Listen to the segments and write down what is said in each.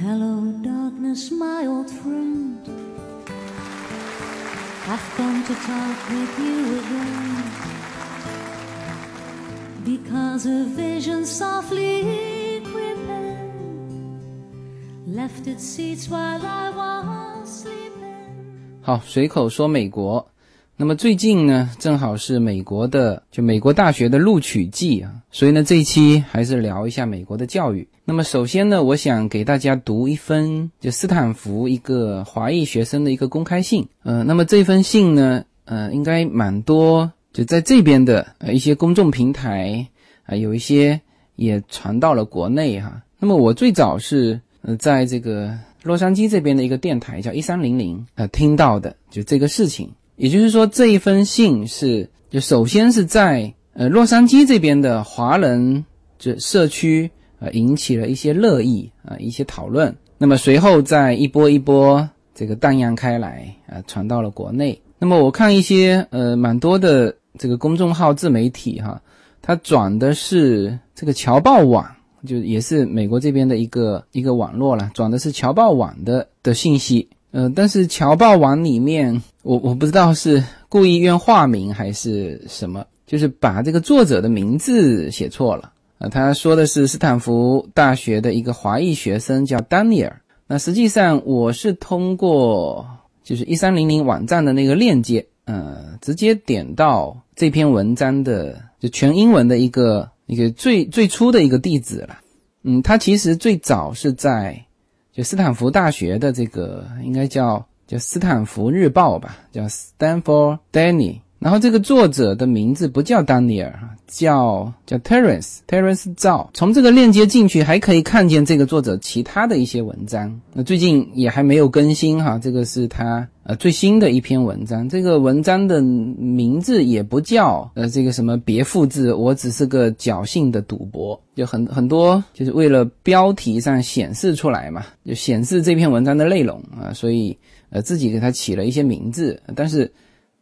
Hello, darkness, my old friend. I've come to talk with you again. Because a vision softly crept in, left its seats while I was sleeping. 好，随口说美国。 那么最近呢，正好是美国的就美国大学的录取季啊，所以呢这一期还是聊一下美国的教育。那么首先呢，我想给大家读一封就斯坦福一个华裔学生的一个公开信。呃，那么这封信呢，呃，应该蛮多就在这边的呃一些公众平台啊、有一些也传到了国内哈。那么我最早是呃在这个洛杉矶这边的一个电台叫一三零零呃听到的就这个事情。也就是说，这一封信是就首先是在呃洛杉矶这边的华人这社区呃引起了一些热议啊、一些讨论，那么随后再一波一波这个荡漾开来啊、传到了国内。那么我看一些呃蛮多的这个公众号自媒体哈，它转的是这个侨报网，就也是美国这边的一个一个网络了，转的是侨报网的的信息。呃，但是侨报网里面，我我不知道是故意用化名还是什么，就是把这个作者的名字写错了。呃，他说的是斯坦福大学的一个华裔学生叫丹尼尔。那实际上我是通过就是一三零零网站的那个链接，呃，直接点到这篇文章的就全英文的一个一个最最初的一个地址了。嗯，它其实最早是在。就斯坦福大学的这个应该叫叫斯坦福日报吧，叫 Stanford Daily。然后这个作者的名字不叫丹尼尔，叫叫 Terence Terence 赵。从这个链接进去，还可以看见这个作者其他的一些文章。那最近也还没有更新哈，这个是他呃最新的一篇文章。这个文章的名字也不叫呃这个什么别复制，我只是个侥幸的赌博。就很很多就是为了标题上显示出来嘛，就显示这篇文章的内容啊，所以呃自己给他起了一些名字，但是。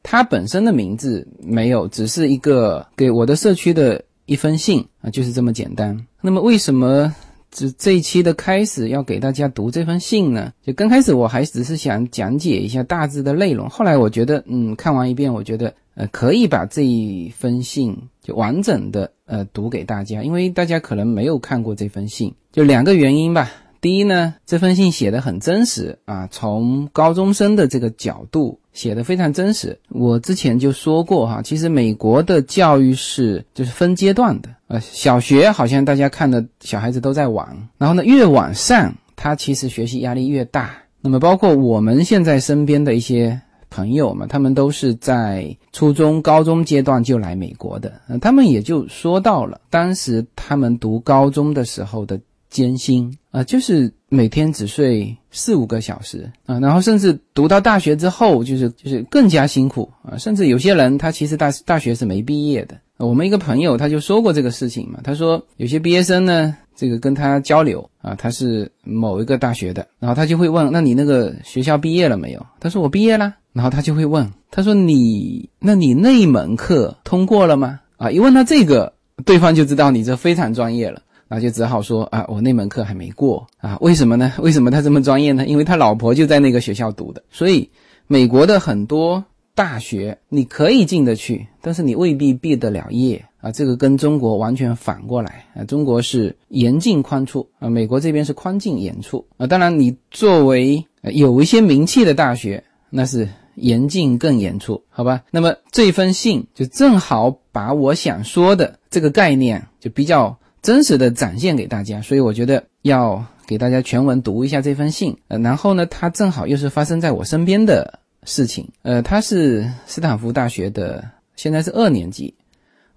他本身的名字没有，只是一个给我的社区的一封信啊，就是这么简单。那么为什么这这一期的开始要给大家读这封信呢？就刚开始我还只是想讲解一下大致的内容，后来我觉得，嗯，看完一遍，我觉得呃可以把这一封信就完整的呃读给大家，因为大家可能没有看过这封信，就两个原因吧。第一呢，这封信写的很真实啊，从高中生的这个角度写的非常真实。我之前就说过哈，其实美国的教育是就是分阶段的，呃，小学好像大家看的小孩子都在玩，然后呢越往上，他其实学习压力越大。那么包括我们现在身边的一些朋友们，他们都是在初中、高中阶段就来美国的，呃，他们也就说到了当时他们读高中的时候的。艰辛啊，就是每天只睡四五个小时啊，然后甚至读到大学之后，就是就是更加辛苦啊，甚至有些人他其实大大学是没毕业的。我们一个朋友他就说过这个事情嘛，他说有些毕业生呢，这个跟他交流啊，他是某一个大学的，然后他就会问，那你那个学校毕业了没有？他说我毕业啦，然后他就会问，他说你那你那一门课通过了吗？啊，一问他这个，对方就知道你这非常专业了。那就只好说啊，我那门课还没过啊？为什么呢？为什么他这么专业呢？因为他老婆就在那个学校读的。所以，美国的很多大学你可以进得去，但是你未必毕得了业啊。这个跟中国完全反过来啊。中国是严进宽出啊，美国这边是宽进严出啊。当然，你作为有一些名气的大学，那是严进更严出，好吧？那么这封信就正好把我想说的这个概念就比较。真实的展现给大家，所以我觉得要给大家全文读一下这封信。呃，然后呢，它正好又是发生在我身边的事情。呃，他是斯坦福大学的，现在是二年级，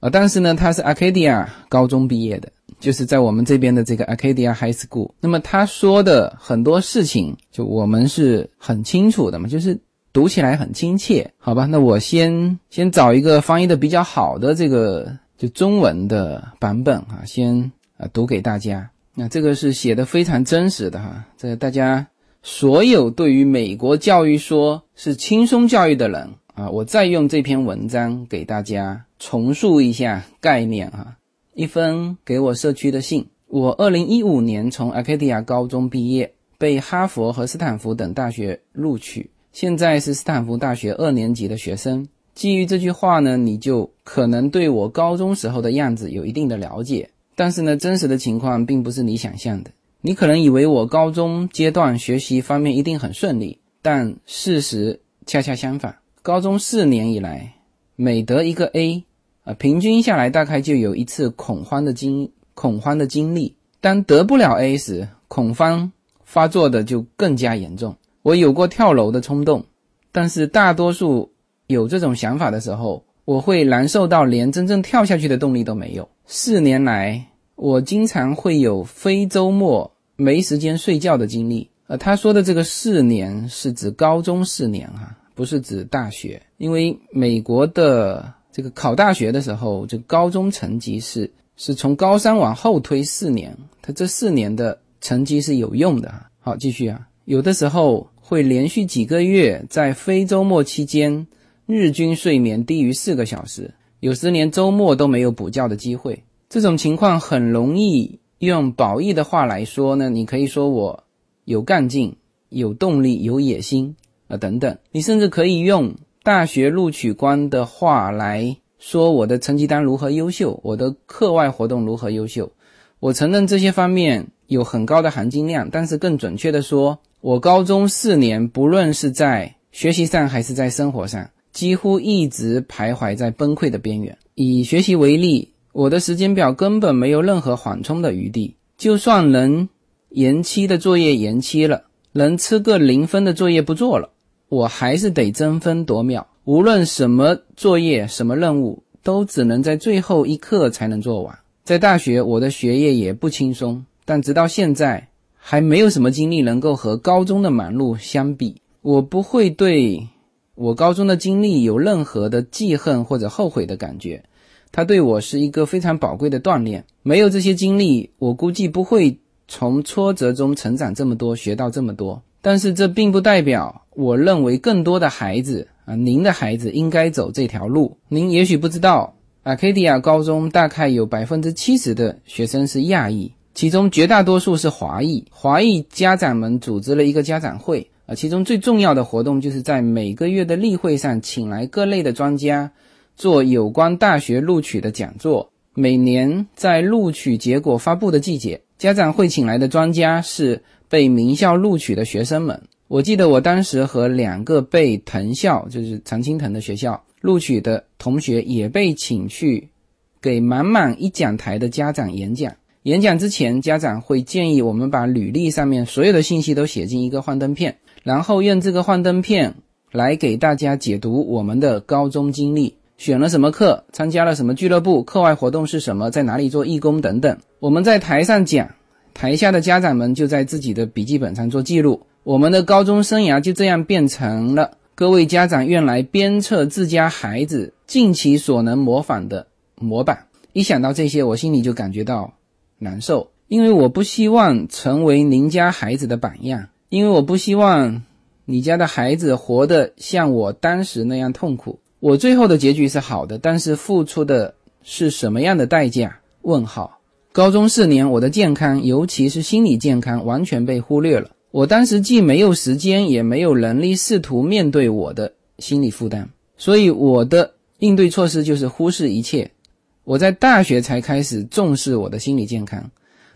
呃，但是呢，他是 Arcadia 高中毕业的，就是在我们这边的这个 Arcadia High School。那么他说的很多事情，就我们是很清楚的嘛，就是读起来很亲切，好吧？那我先先找一个翻译的比较好的这个。就中文的版本啊，先啊读给大家。那这个是写的非常真实的哈。这个大家所有对于美国教育说是轻松教育的人啊，我再用这篇文章给大家重述一下概念哈。一封给我社区的信，我二零一五年从 Acadia 高中毕业，被哈佛和斯坦福等大学录取，现在是斯坦福大学二年级的学生。基于这句话呢，你就可能对我高中时候的样子有一定的了解。但是呢，真实的情况并不是你想象的。你可能以为我高中阶段学习方面一定很顺利，但事实恰恰相反。高中四年以来，每得一个 A，啊，平均下来大概就有一次恐慌的经恐慌的经历。当得不了 A 时，恐慌发作的就更加严重。我有过跳楼的冲动，但是大多数有这种想法的时候，我会难受到连真正跳下去的动力都没有。四年来，我经常会有非周末没时间睡觉的经历。呃，他说的这个四年是指高中四年哈，不是指大学，因为美国的这个考大学的时候，这高中成绩是是从高三往后推四年，他这四年的成绩是有用的。好，继续啊，有的时候会连续几个月在非周末期间，日均睡眠低于四个小时。有时连周末都没有补觉的机会，这种情况很容易用褒义的话来说呢。你可以说我有干劲、有动力、有野心啊等等。你甚至可以用大学录取官的话来说我的成绩单如何优秀，我的课外活动如何优秀。我承认这些方面有很高的含金量，但是更准确的说，我高中四年不论是在学习上还是在生活上。几乎一直徘徊在崩溃的边缘。以学习为例，我的时间表根本没有任何缓冲的余地。就算能延期的作业延期了，能吃个零分的作业不做了，我还是得争分夺秒。无论什么作业、什么任务，都只能在最后一刻才能做完。在大学，我的学业也不轻松，但直到现在，还没有什么经历能够和高中的忙碌相比。我不会对。我高中的经历有任何的记恨或者后悔的感觉，它对我是一个非常宝贵的锻炼。没有这些经历，我估计不会从挫折中成长这么多，学到这么多。但是这并不代表我认为更多的孩子啊，您的孩子应该走这条路。您也许不知道，，Acadia 高中大概有百分之七十的学生是亚裔，其中绝大多数是华裔。华裔家长们组织了一个家长会。其中最重要的活动就是在每个月的例会上，请来各类的专家做有关大学录取的讲座。每年在录取结果发布的季节，家长会请来的专家是被名校录取的学生们。我记得我当时和两个被藤校，就是常青藤的学校录取的同学，也被请去给满满一讲台的家长演讲。演讲之前，家长会建议我们把履历上面所有的信息都写进一个幻灯片。然后用这个幻灯片来给大家解读我们的高中经历，选了什么课，参加了什么俱乐部，课外活动是什么，在哪里做义工等等。我们在台上讲，台下的家长们就在自己的笔记本上做记录。我们的高中生涯就这样变成了各位家长用来鞭策自家孩子尽其所能模仿的模板。一想到这些，我心里就感觉到难受，因为我不希望成为您家孩子的榜样。因为我不希望你家的孩子活得像我当时那样痛苦。我最后的结局是好的，但是付出的是什么样的代价？问号。高中四年，我的健康，尤其是心理健康，完全被忽略了。我当时既没有时间，也没有能力试图面对我的心理负担，所以我的应对措施就是忽视一切。我在大学才开始重视我的心理健康。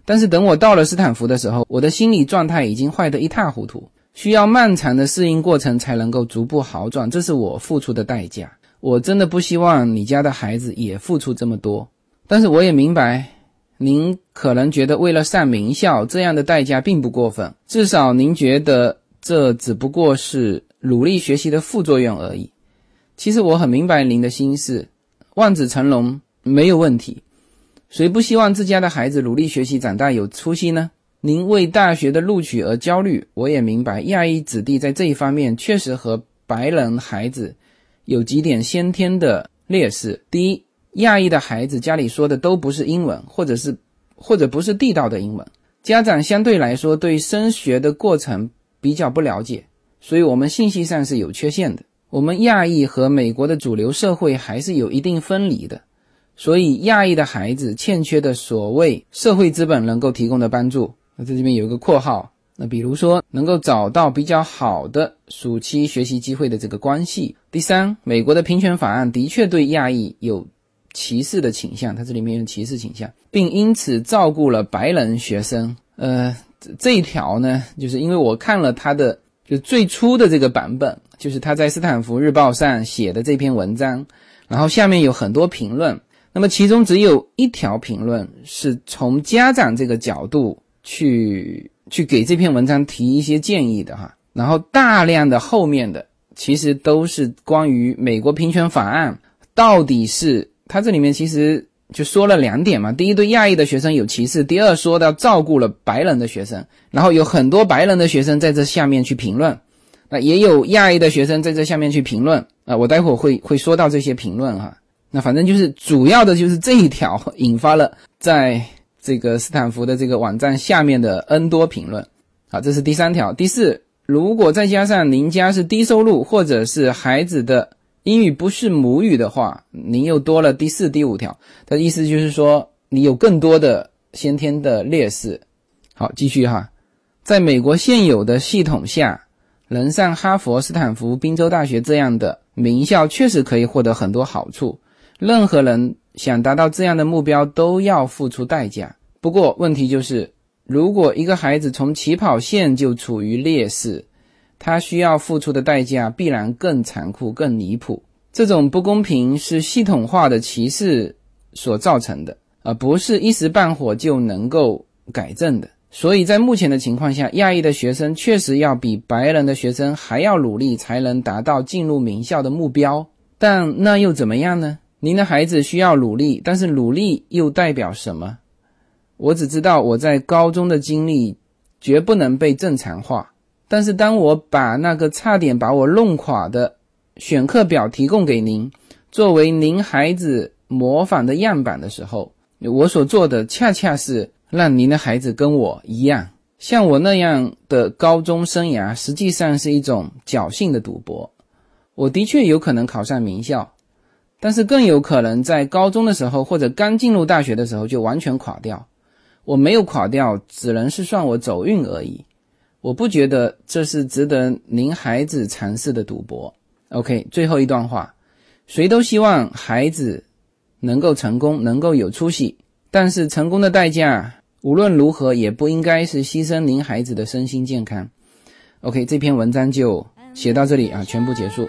但是等我到了斯坦福的时候，我的心理状态已经坏得一塌糊涂，需要漫长的适应过程才能够逐步好转。这是我付出的代价。我真的不希望你家的孩子也付出这么多。但是我也明白，您可能觉得为了上名校这样的代价并不过分，至少您觉得这只不过是努力学习的副作用而已。其实我很明白您的心思，望子成龙没有问题。谁不希望自家的孩子努力学习，长大有出息呢？您为大学的录取而焦虑，我也明白。亚裔子弟在这一方面确实和白人孩子有几点先天的劣势。第一，亚裔的孩子家里说的都不是英文，或者是或者不是地道的英文，家长相对来说对升学的过程比较不了解，所以我们信息上是有缺陷的。我们亚裔和美国的主流社会还是有一定分离的。所以，亚裔的孩子欠缺的所谓社会资本能够提供的帮助，那在这边有一个括号，那比如说能够找到比较好的暑期学习机会的这个关系。第三，美国的平权法案的确对亚裔有歧视的倾向，它这里面有歧视倾向，并因此照顾了白人学生。呃，这一条呢，就是因为我看了他的就最初的这个版本，就是他在斯坦福日报上写的这篇文章，然后下面有很多评论，那么其中只有一条评论是从家长这个角度去。去给这篇文章提一些建议的哈，然后大量的后面的其实都是关于美国平权法案到底是它这里面其实就说了两点嘛，第一对亚裔的学生有歧视，第二说到照顾了白人的学生，然后有很多白人的学生在这下面去评论，那也有亚裔的学生在这下面去评论。啊，我待会儿会会说到这些评论哈，那反正就是主要的就是这一条引发了在。这个斯坦福的这个网站下面的 N 多评论，好，这是第三条。第四，如果再加上您家是低收入，或者是孩子的英语不是母语的话，您又多了第四、第五条。的意思就是说，你有更多的先天的劣势。好，继续哈，在美国现有的系统下，能上哈佛、斯坦福、宾州大学这样的名校，确实可以获得很多好处。任何人。想达到这样的目标都要付出代价。不过问题就是，如果一个孩子从起跑线就处于劣势，他需要付出的代价必然更残酷、更离谱。这种不公平是系统化的歧视所造成的，而不是一时半会就能够改正的。所以在目前的情况下，亚裔的学生确实要比白人的学生还要努力，才能达到进入名校的目标。但那又怎么样呢？您的孩子需要努力，但是努力又代表什么？我只知道我在高中的经历绝不能被正常化。但是当我把那个差点把我弄垮的选课表提供给您，作为您孩子模仿的样板的时候，我所做的恰恰是让您的孩子跟我一样，像我那样的高中生涯，实际上是一种侥幸的赌博。我的确有可能考上名校。但是更有可能在高中的时候或者刚进入大学的时候就完全垮掉。我没有垮掉，只能是算我走运而已。我不觉得这是值得您孩子尝试的赌博。OK，最后一段话：谁都希望孩子能够成功，能够有出息。但是成功的代价无论如何也不应该是牺牲您孩子的身心健康。OK，这篇文章就写到这里啊，全部结束。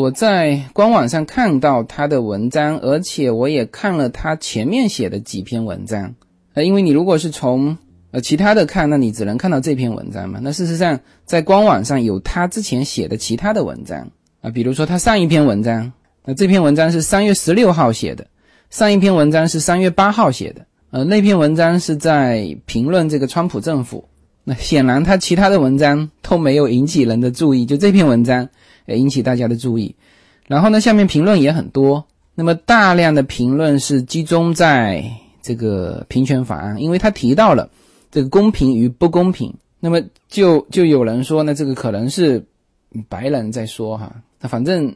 我在官网上看到他的文章，而且我也看了他前面写的几篇文章。呃，因为你如果是从呃其他的看，那你只能看到这篇文章嘛。那事实上，在官网上有他之前写的其他的文章啊，比如说他上一篇文章，那这篇文章是三月十六号写的，上一篇文章是三月八号写的。呃，那篇文章是在评论这个川普政府。那显然他其他的文章都没有引起人的注意，就这篇文章。引起大家的注意，然后呢，下面评论也很多。那么大量的评论是集中在这个平权法案，因为他提到了这个公平与不公平。那么就就有人说呢，这个可能是白人在说哈。那反正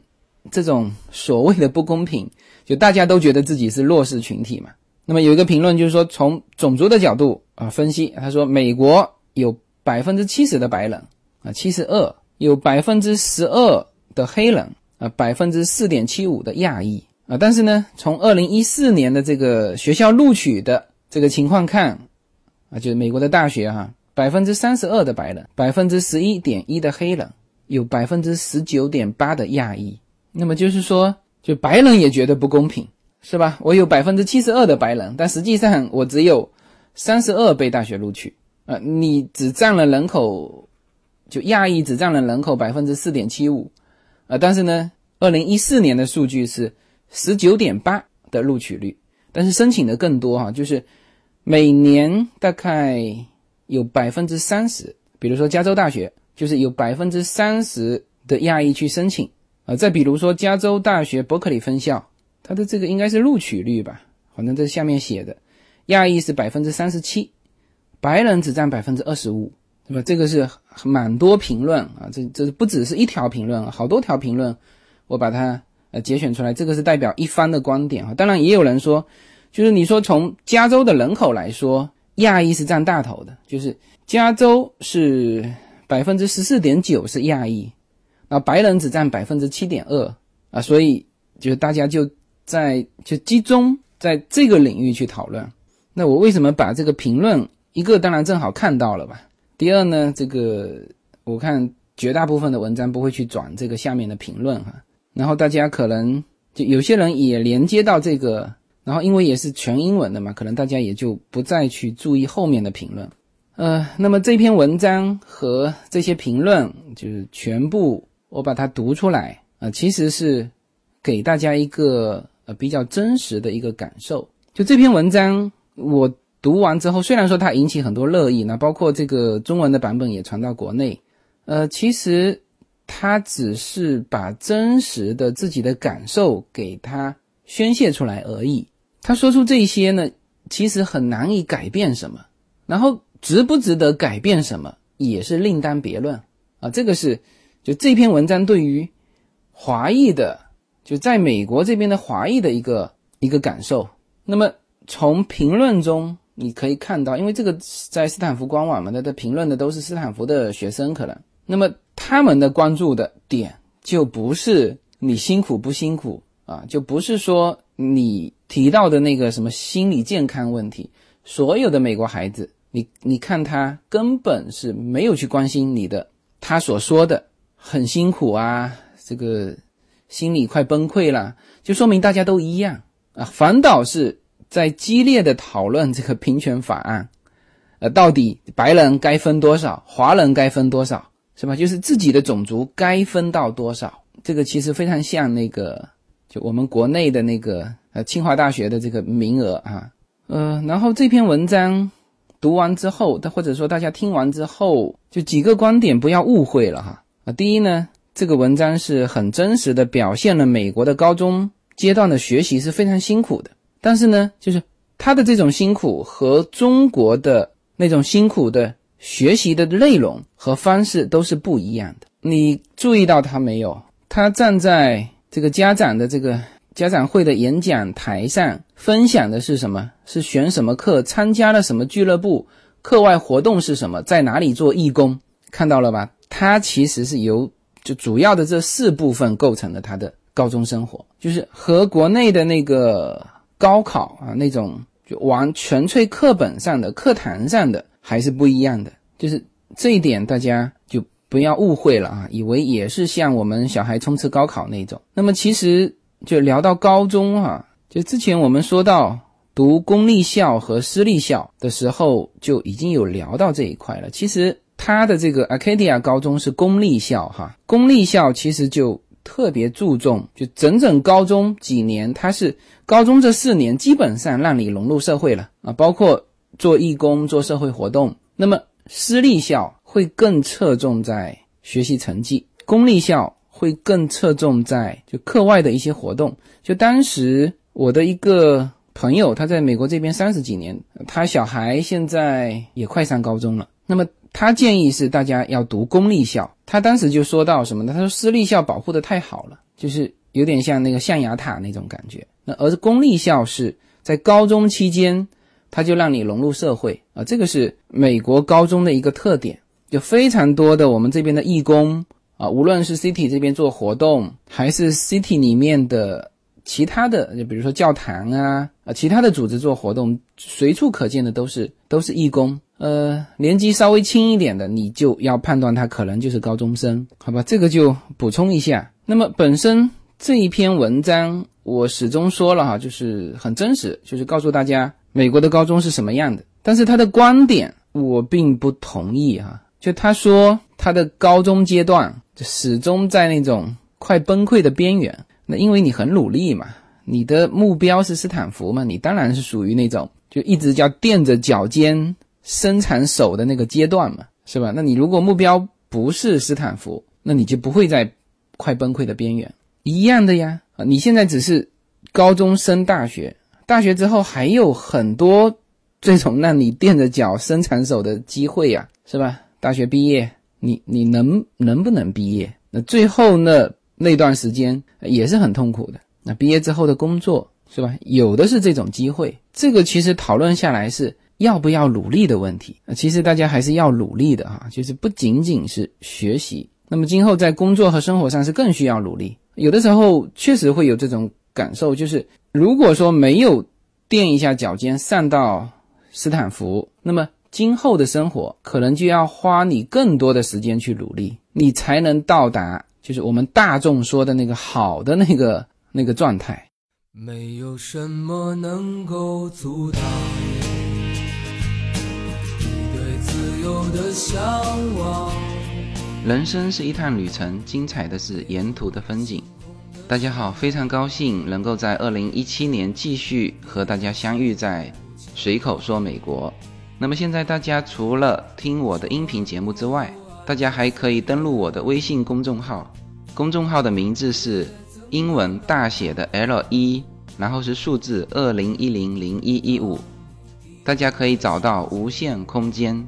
这种所谓的不公平，就大家都觉得自己是弱势群体嘛。那么有一个评论就是说，从种族的角度啊分析，他说美国有百分之七十的白人啊，七十二。有百分之十二的黑人啊，百分之四点七五的亚裔啊，但是呢，从二零一四年的这个学校录取的这个情况看啊，就是美国的大学哈，百分之三十二的白人，百分之十一点一的黑人，有百分之十九点八的亚裔。那么就是说，就白人也觉得不公平，是吧？我有百分之七十二的白人，但实际上我只有三十二被大学录取啊！你只占了人口，就亚裔只占了人口百分之四点七五啊！但是呢，二零一四年的数据是十九点八的录取率，但是申请的更多哈，就是每年大概有百分之三十，比如说加州大学，就是有百分之三十的亚裔去申请啊！再比如说加州大学伯克利分校。它的这个应该是录取率吧，反正这下面写的，亚裔是百分之三十七，白人只占百分之二十五，对吧？这个是蛮多评论啊，这这不只是一条评论，好多条评论，我把它呃节选出来，这个是代表一方的观点啊。当然也有人说，就是你说从加州的人口来说，亚裔是占大头的，就是加州是百分之十四点九是亚裔，那白人只占百分之七点二啊，所以就是大家就。在就集中在这个领域去讨论，那我为什么把这个评论一个当然正好看到了吧？第二呢，这个我看绝大部分的文章不会去转这个下面的评论哈，然后大家可能就有些人也连接到这个，然后因为也是全英文的嘛，可能大家也就不再去注意后面的评论。呃，那么这篇文章和这些评论就是全部我把它读出来啊，其实是给大家一个。呃，比较真实的一个感受。就这篇文章，我读完之后，虽然说它引起很多热议，那包括这个中文的版本也传到国内，呃，其实他只是把真实的自己的感受给他宣泄出来而已。他说出这些呢，其实很难以改变什么，然后值不值得改变什么，也是另当别论啊。这个是就这篇文章对于华裔的。就在美国这边的华裔的一个一个感受。那么从评论中你可以看到，因为这个在斯坦福官网嘛，那的评论的都是斯坦福的学生，可能那么他们的关注的点就不是你辛苦不辛苦啊，就不是说你提到的那个什么心理健康问题。所有的美国孩子，你你看他根本是没有去关心你的，他所说的很辛苦啊，这个。心里快崩溃了，就说明大家都一样啊，反倒是在激烈的讨论这个平权法案，呃，到底白人该分多少，华人该分多少，是吧？就是自己的种族该分到多少，这个其实非常像那个，就我们国内的那个呃清华大学的这个名额啊，呃，然后这篇文章读完之后，或者说大家听完之后，就几个观点不要误会了哈啊，第一呢。这个文章是很真实的表现了美国的高中阶段的学习是非常辛苦的，但是呢，就是他的这种辛苦和中国的那种辛苦的学习的内容和方式都是不一样的。你注意到他没有？他站在这个家长的这个家长会的演讲台上，分享的是什么？是选什么课？参加了什么俱乐部？课外活动是什么？在哪里做义工？看到了吧？他其实是由。就主要的这四部分构成了他的高中生活，就是和国内的那个高考啊那种就完纯粹课本上的课堂上的还是不一样的。就是这一点大家就不要误会了啊，以为也是像我们小孩冲刺高考那种。那么其实就聊到高中哈，就之前我们说到读公立校和私立校的时候就已经有聊到这一块了。其实。他的这个 Acadia 高中是公立校，哈，公立校其实就特别注重，就整整高中几年，他是高中这四年基本上让你融入社会了啊，包括做义工、做社会活动。那么私立校会更侧重在学习成绩，公立校会更侧重在就课外的一些活动。就当时我的一个朋友，他在美国这边三十几年，他小孩现在也快上高中了，那么。他建议是大家要读公立校，他当时就说到什么呢？他说私立校保护的太好了，就是有点像那个象牙塔那种感觉。那而公立校是在高中期间，他就让你融入社会啊，这个是美国高中的一个特点。有非常多的我们这边的义工啊，无论是 City 这边做活动，还是 City 里面的其他的，就比如说教堂啊啊，其他的组织做活动，随处可见的都是都是义工。呃，年纪稍微轻一点的，你就要判断他可能就是高中生，好吧？这个就补充一下。那么本身这一篇文章，我始终说了哈，就是很真实，就是告诉大家美国的高中是什么样的。但是他的观点我并不同意哈，就他说他的高中阶段始终在那种快崩溃的边缘。那因为你很努力嘛，你的目标是斯坦福嘛，你当然是属于那种就一直叫垫着脚尖生产手的那个阶段嘛，是吧？那你如果目标不是斯坦福，那你就不会在快崩溃的边缘。一样的呀，啊，你现在只是高中升大学，大学之后还有很多这种让你垫着脚生产手的机会呀，是吧？大学毕业，你你能能不能毕业？那最后那那段时间也是很痛苦的。那毕业之后的工作，是吧？有的是这种机会。这个其实讨论下来是要不要努力的问题。其实大家还是要努力的哈，就是不仅仅是学习。那么今后在工作和生活上是更需要努力。有的时候确实会有这种感受，就是如果说没有垫一下脚尖上到斯坦福，那么今后的生活可能就要花你更多的时间去努力，你才能到达就是我们大众说的那个好的那个那个状态。没有什么能够阻挡的向往。人生是一趟旅程，精彩的是沿途的风景。大家好，非常高兴能够在二零一七年继续和大家相遇在随口说美国。那么现在大家除了听我的音频节目之外，大家还可以登录我的微信公众号，公众号的名字是英文大写的 L 一，然后是数字二零一零零一一五，大家可以找到无限空间。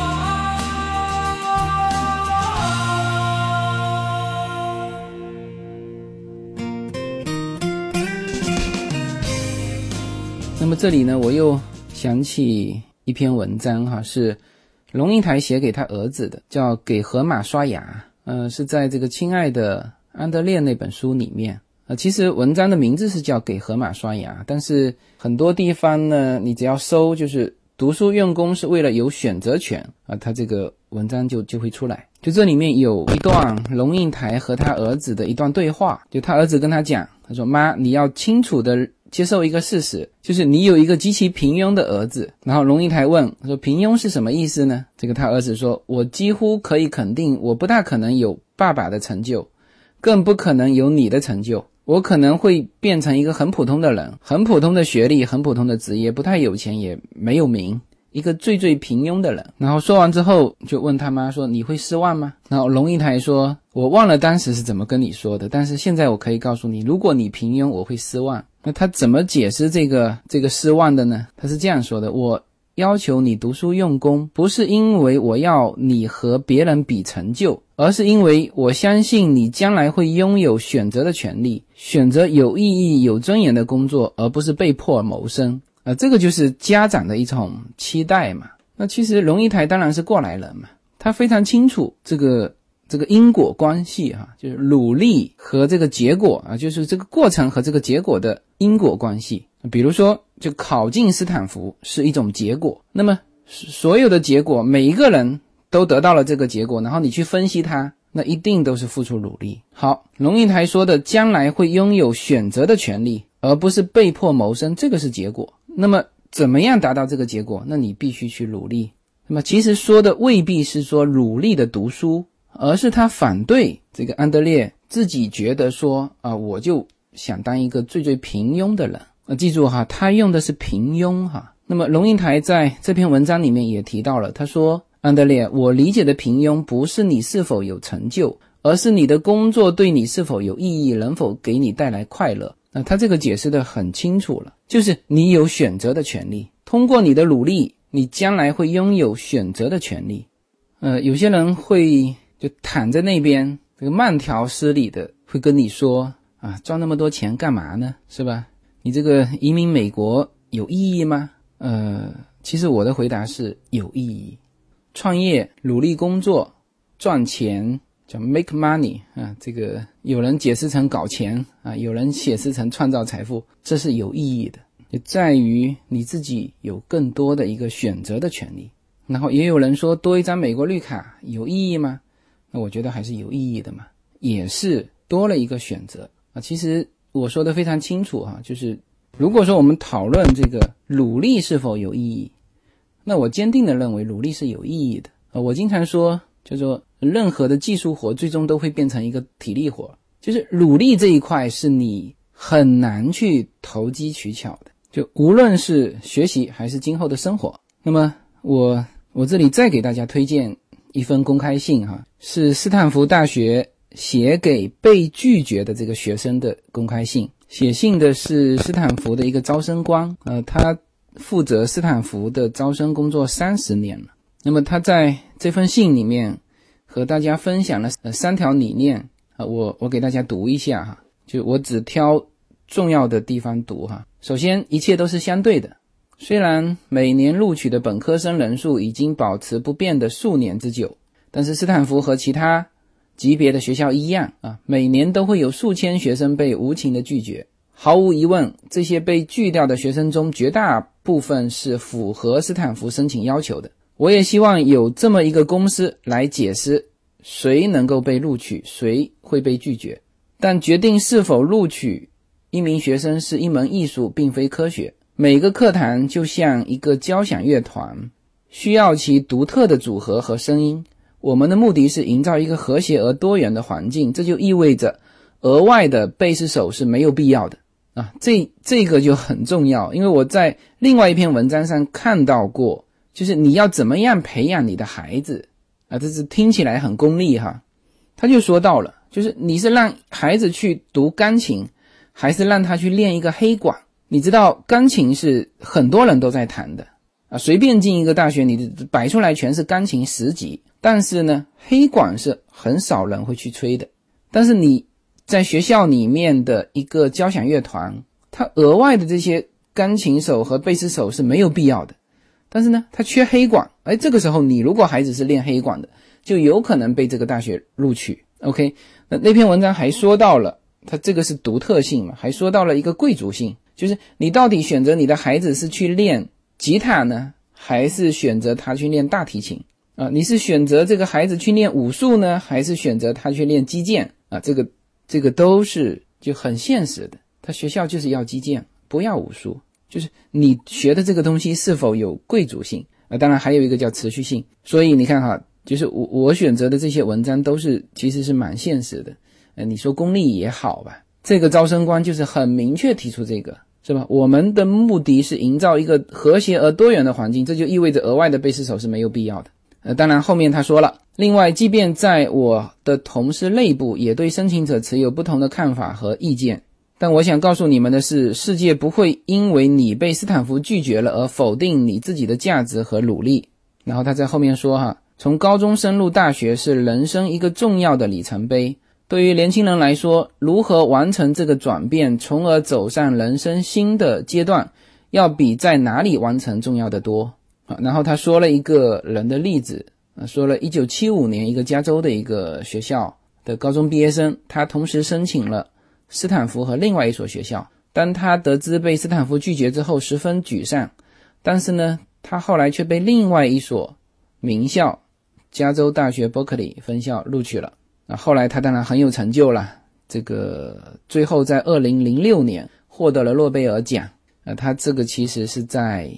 么这里呢，我又想起一篇文章哈，是龙应台写给他儿子的，叫《给河马刷牙》。嗯，是在这个《亲爱的安德烈》那本书里面呃。其实文章的名字是叫《给河马刷牙》，但是很多地方呢，你只要搜就是“读书用功是为了有选择权”啊，他这个文章就就会出来。就这里面有一段龙应台和他儿子的一段对话，就他儿子跟他讲，他说：“妈，你要清楚的。”接受一个事实，就是你有一个极其平庸的儿子。然后龙应台问说：“平庸是什么意思呢？”这个他儿子说：“我几乎可以肯定，我不大可能有爸爸的成就，更不可能有你的成就。我可能会变成一个很普通的人，很普通的学历，很普通的职业，不太有钱，也没有名。”一个最最平庸的人，然后说完之后就问他妈说：“你会失望吗？”然后龙应台说：“我忘了当时是怎么跟你说的，但是现在我可以告诉你，如果你平庸，我会失望。”那他怎么解释这个这个失望的呢？他是这样说的：“我要求你读书用功，不是因为我要你和别人比成就，而是因为我相信你将来会拥有选择的权利，选择有意义、有尊严的工作，而不是被迫谋生。”啊，这个就是家长的一种期待嘛。那其实龙一台当然是过来人嘛，他非常清楚这个这个因果关系哈，就是努力和这个结果啊，就是这个过程和这个结果的因果关系。比如说，就考进斯坦福是一种结果，那么所有的结果，每一个人都得到了这个结果，然后你去分析它，那一定都是付出努力。好，龙应台说的将来会拥有选择的权利，而不是被迫谋生，这个是结果。那么怎么样达到这个结果？那你必须去努力。那么其实说的未必是说努力的读书，而是他反对这个安德烈自己觉得说啊，我就想当一个最最平庸的人。啊，记住哈，他用的是平庸哈。那么龙应台在这篇文章里面也提到了，他说安德烈，我理解的平庸不是你是否有成就，而是你的工作对你是否有意义，能否给你带来快乐。那他这个解释的很清楚了，就是你有选择的权利，通过你的努力，你将来会拥有选择的权利。呃，有些人会就躺在那边，这个慢条斯理的会跟你说啊，赚那么多钱干嘛呢？是吧？你这个移民美国有意义吗？呃，其实我的回答是有意义。创业、努力工作、赚钱，叫 make money 啊。这个有人解释成搞钱啊，有人解释成创造财富，这是有意义的，就在于你自己有更多的一个选择的权利。然后也有人说，多一张美国绿卡有意义吗？那我觉得还是有意义的嘛，也是多了一个选择啊。其实我说的非常清楚哈，就是如果说我们讨论这个努力是否有意义。那我坚定的认为努力是有意义的啊！我经常说，就说任何的技术活最终都会变成一个体力活，就是努力这一块是你很难去投机取巧的。就无论是学习还是今后的生活，那么我我这里再给大家推荐一封公开信哈，是斯坦福大学写给被拒绝的这个学生的公开信，写信的是斯坦福的一个招生官，呃，他。负责斯坦福的招生工作三十年了。那么他在这封信里面和大家分享了呃三条理念啊，我我给大家读一下哈，就我只挑重要的地方读哈。首先，一切都是相对的。虽然每年录取的本科生人数已经保持不变的数年之久，但是斯坦福和其他级别的学校一样啊，每年都会有数千学生被无情的拒绝。毫无疑问，这些被拒掉的学生中，绝大部分是符合斯坦福申请要求的。我也希望有这么一个公司来解释谁能够被录取，谁会被拒绝。但决定是否录取一名学生是一门艺术，并非科学。每个课堂就像一个交响乐团，需要其独特的组合和声音。我们的目的是营造一个和谐而多元的环境，这就意味着额外的贝斯手是没有必要的。啊，这这个就很重要，因为我在另外一篇文章上看到过，就是你要怎么样培养你的孩子啊，这是听起来很功利哈。他就说到了，就是你是让孩子去读钢琴，还是让他去练一个黑管？你知道钢琴是很多人都在弹的啊，随便进一个大学，你摆出来全是钢琴十级，但是呢，黑管是很少人会去吹的，但是你。在学校里面的一个交响乐团，他额外的这些钢琴手和贝斯手是没有必要的，但是呢，他缺黑管。哎，这个时候你如果孩子是练黑管的，就有可能被这个大学录取。OK，那那篇文章还说到了，它这个是独特性嘛，还说到了一个贵族性，就是你到底选择你的孩子是去练吉他呢，还是选择他去练大提琴啊？你是选择这个孩子去练武术呢，还是选择他去练击剑啊？这个。这个都是就很现实的，他学校就是要击剑，不要武术，就是你学的这个东西是否有贵族性啊？当然还有一个叫持续性。所以你看哈，就是我我选择的这些文章都是其实是蛮现实的。呃，你说功利也好吧，这个招生官就是很明确提出这个，是吧？我们的目的是营造一个和谐而多元的环境，这就意味着额外的被试手是没有必要的。呃，当然后面他说了。另外，即便在我的同事内部，也对申请者持有不同的看法和意见。但我想告诉你们的是，世界不会因为你被斯坦福拒绝了而否定你自己的价值和努力。然后他在后面说：“哈，从高中升入大学是人生一个重要的里程碑。对于年轻人来说，如何完成这个转变，从而走上人生新的阶段，要比在哪里完成重要的多。”啊，然后他说了一个人的例子啊。说了一九七五年，一个加州的一个学校的高中毕业生，他同时申请了斯坦福和另外一所学校。当他得知被斯坦福拒绝之后，十分沮丧。但是呢，他后来却被另外一所名校——加州大学伯克利分校录取了。后来他当然很有成就了。这个最后在二零零六年获得了诺贝尔奖。啊，他这个其实是在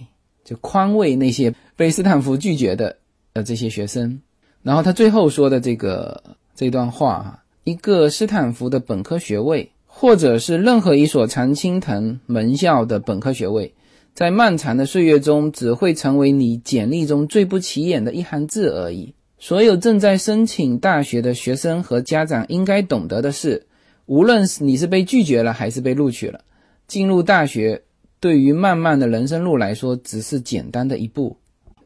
就宽慰那些被斯坦福拒绝的。呃这些学生，然后他最后说的这个这段话啊，一个斯坦福的本科学位，或者是任何一所常青藤门校的本科学位，在漫长的岁月中只会成为你简历中最不起眼的一行字而已。所有正在申请大学的学生和家长应该懂得的是，无论是你是被拒绝了还是被录取了，进入大学对于漫漫的人生路来说，只是简单的一步。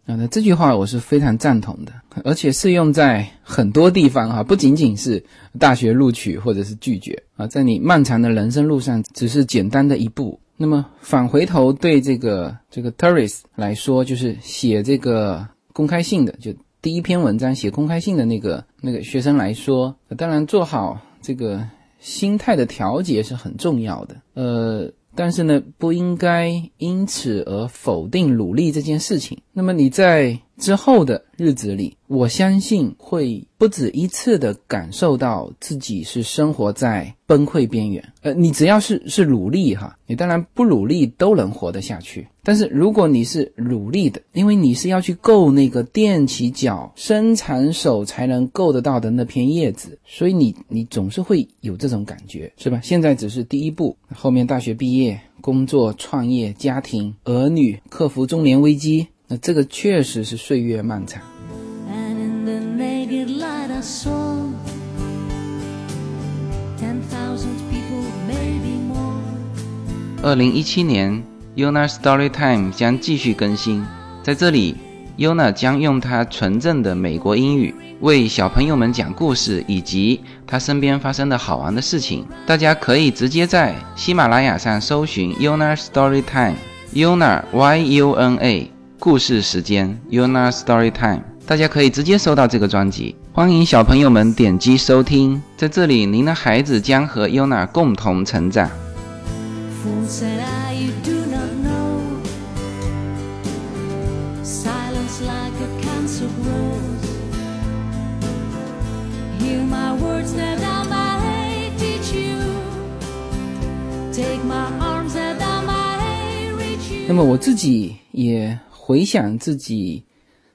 啊，那这句话我是非常赞同的，而且适用在很多地方哈，不仅仅是大学录取或者是拒绝啊，在你漫长的人生路上，只是简单的一步。那么返回头对这个这个 t o u r i s 来说，就是写这个公开信的，就第一篇文章写公开信的那个那个学生来说，当然做好这个心态的调节是很重要的。呃。但是呢，不应该因此而否定努力这件事情。那么你在之后的日子里，我相信会不止一次的感受到自己是生活在崩溃边缘。呃，你只要是是努力哈，你当然不努力都能活得下去。但是如果你是努力的，因为你是要去够那个踮起脚、伸长手才能够得到的那片叶子，所以你你总是会有这种感觉，是吧？现在只是第一步，后面大学毕业、工作、创业、家庭、儿女、克服中年危机，那这个确实是岁月漫长。二零一七年。Yuna Story Time 将继续更新，在这里，Yuna 将用她纯正的美国英语为小朋友们讲故事，以及她身边发生的好玩的事情。大家可以直接在喜马拉雅上搜寻 Yuna Story Time，Yuna Y U N A 故事时间 Yuna Story Time，大家可以直接收到这个专辑。欢迎小朋友们点击收听，在这里，您的孩子将和 Yuna 共同成长。那么我自己也回想自己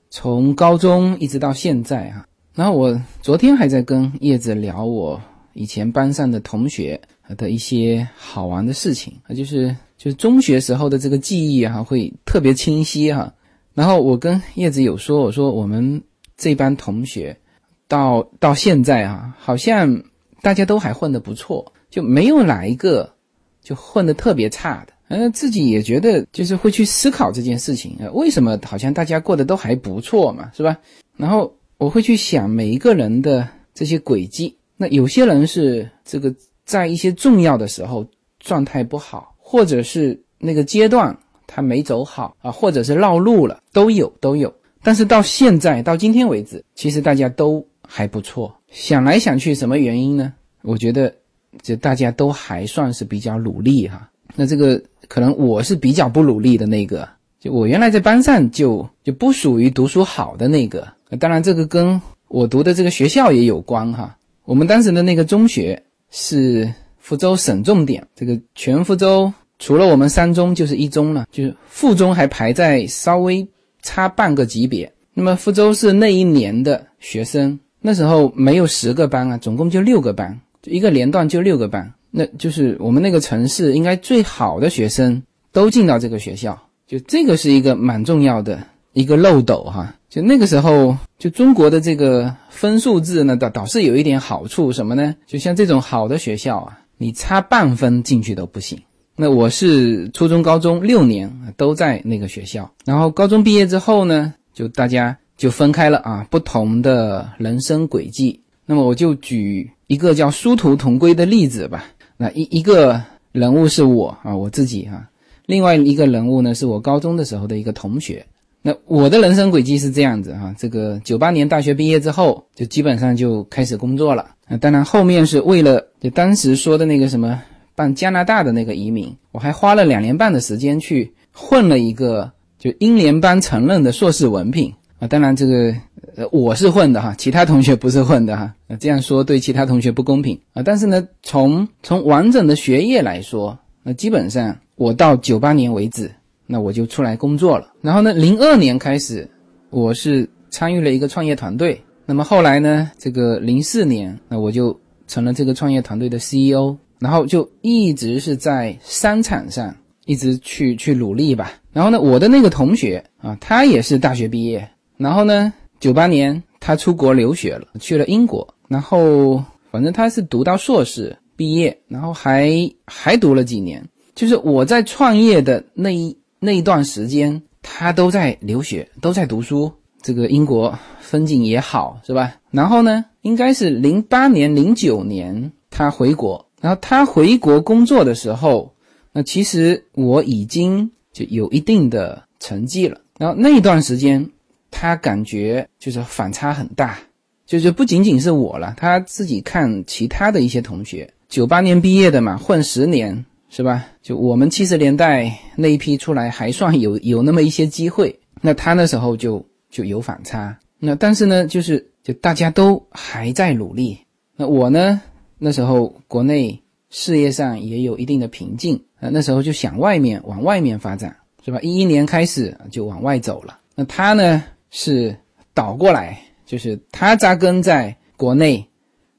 从高中一直到现在啊，然后我昨天还在跟叶子聊我以前班上的同学的一些好玩的事情啊，就是就是中学时候的这个记忆哈，会特别清晰哈。然后我跟叶子有说，我说我们这班同学到到现在啊，好像大家都还混得不错，就没有哪一个就混得特别差的。呃，自己也觉得就是会去思考这件事情呃，为什么好像大家过得都还不错嘛，是吧？然后我会去想每一个人的这些轨迹。那有些人是这个在一些重要的时候状态不好，或者是那个阶段他没走好啊，或者是绕路了，都有都有。但是到现在到今天为止，其实大家都还不错。想来想去，什么原因呢？我觉得这大家都还算是比较努力哈。那这个。可能我是比较不努力的那个，就我原来在班上就就不属于读书好的那个。当然，这个跟我读的这个学校也有关哈。我们当时的那个中学是福州省重点，这个全福州除了我们三中就是一中了，就是附中还排在稍微差半个级别。那么福州是那一年的学生，那时候没有十个班啊，总共就六个班，一个年段就六个班。那就是我们那个城市应该最好的学生都进到这个学校，就这个是一个蛮重要的一个漏斗哈。就那个时候，就中国的这个分数制呢，倒倒是有一点好处，什么呢？就像这种好的学校啊，你差半分进去都不行。那我是初中、高中六年都在那个学校，然后高中毕业之后呢，就大家就分开了啊，不同的人生轨迹。那么我就举一个叫殊途同归的例子吧。那一一个人物是我啊，我自己哈。另外一个人物呢，是我高中的时候的一个同学。那我的人生轨迹是这样子哈，这个九八年大学毕业之后，就基本上就开始工作了。那当然后面是为了就当时说的那个什么办加拿大的那个移民，我还花了两年半的时间去混了一个就英联邦承认的硕士文凭啊。当然这个。呃，我是混的哈，其他同学不是混的哈。那 这样说对其他同学不公平啊。但是呢，从从完整的学业来说，那基本上我到九八年为止，那我就出来工作了。然后呢，零二年开始，我是参与了一个创业团队。那么后来呢，这个零四年，那我就成了这个创业团队的 CEO。然后就一直是在商场上一直去去努力吧。然后呢，我的那个同学啊，他也是大学毕业，然后呢。九八年，他出国留学了，去了英国，然后反正他是读到硕士毕业，然后还还读了几年。就是我在创业的那一那一段时间，他都在留学，都在读书。这个英国风景也好，是吧？然后呢，应该是零八年、零九年他回国，然后他回国工作的时候，那其实我已经就有一定的成绩了。然后那一段时间。他感觉就是反差很大，就是不仅仅是我了，他自己看其他的一些同学，九八年毕业的嘛，混十年是吧？就我们七十年代那一批出来，还算有有那么一些机会，那他那时候就就有反差。那但是呢，就是就大家都还在努力，那我呢，那时候国内事业上也有一定的瓶颈，呃，那时候就想外面往外面发展，是吧？一一年开始就往外走了。那他呢是倒过来，就是他扎根在国内，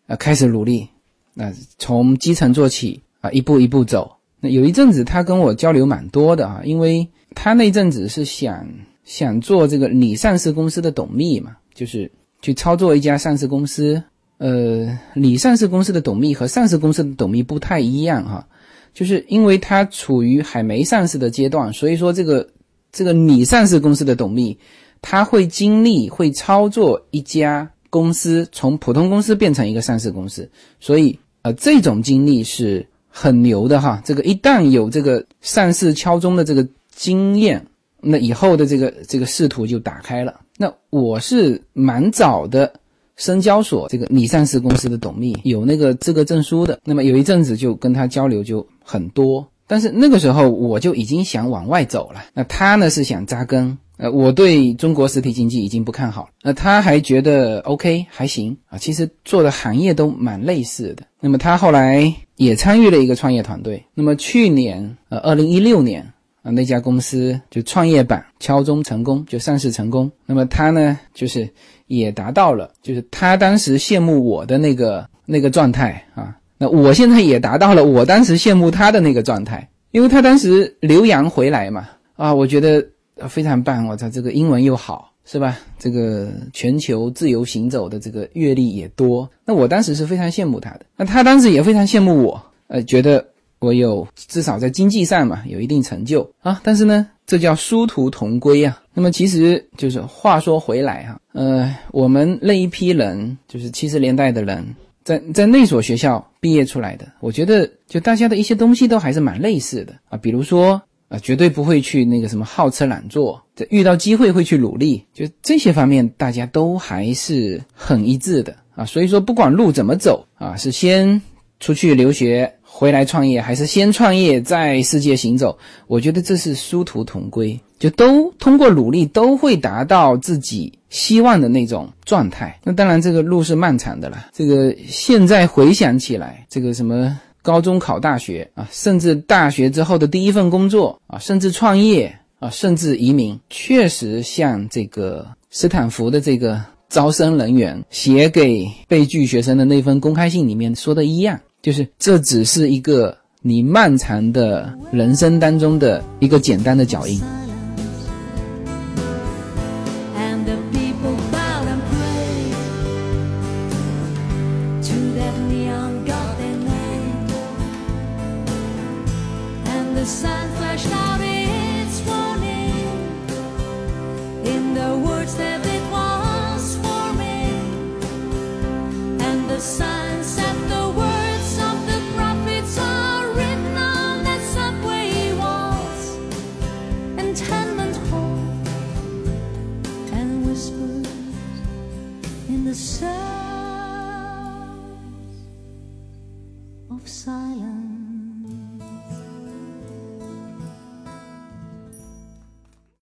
呃，开始努力，那从基层做起啊，一步一步走。那有一阵子他跟我交流蛮多的啊，因为他那阵子是想。想做这个拟上市公司的董秘嘛，就是去操作一家上市公司。呃，拟上市公司的董秘和上市公司的董秘不太一样哈，就是因为他处于还没上市的阶段，所以说这个这个拟上市公司的董秘，他会经历会操作一家公司从普通公司变成一个上市公司，所以呃这种经历是很牛的哈。这个一旦有这个上市敲钟的这个经验。那以后的这个这个仕途就打开了。那我是蛮早的，深交所这个拟上市公司的董秘，有那个资格证书的。那么有一阵子就跟他交流就很多，但是那个时候我就已经想往外走了。那他呢是想扎根，呃，我对中国实体经济已经不看好了。那他还觉得 OK 还行啊，其实做的行业都蛮类似的。那么他后来也参与了一个创业团队。那么去年，呃，二零一六年。啊，那家公司就创业板敲钟成功，就上市成功。那么他呢，就是也达到了，就是他当时羡慕我的那个那个状态啊。那我现在也达到了我当时羡慕他的那个状态，因为他当时留洋回来嘛，啊，我觉得非常棒。我操，这个英文又好，是吧？这个全球自由行走的这个阅历也多。那我当时是非常羡慕他的，那他当时也非常羡慕我，呃，觉得。我有至少在经济上嘛有一定成就啊，但是呢，这叫殊途同归啊。那么其实就是话说回来哈，呃，我们那一批人就是七十年代的人，在在那所学校毕业出来的，我觉得就大家的一些东西都还是蛮类似的啊，比如说啊，绝对不会去那个什么好吃懒做，这遇到机会会去努力，就这些方面大家都还是很一致的啊。所以说不管路怎么走啊，是先出去留学。回来创业还是先创业再世界行走？我觉得这是殊途同归，就都通过努力都会达到自己希望的那种状态。那当然这个路是漫长的了。这个现在回想起来，这个什么高中考大学啊，甚至大学之后的第一份工作啊，甚至创业啊，甚至移民，确实像这个斯坦福的这个招生人员写给被拒学生的那封公开信里面说的一样。就是这只是一个你漫长的人生当中的一个简单的脚印。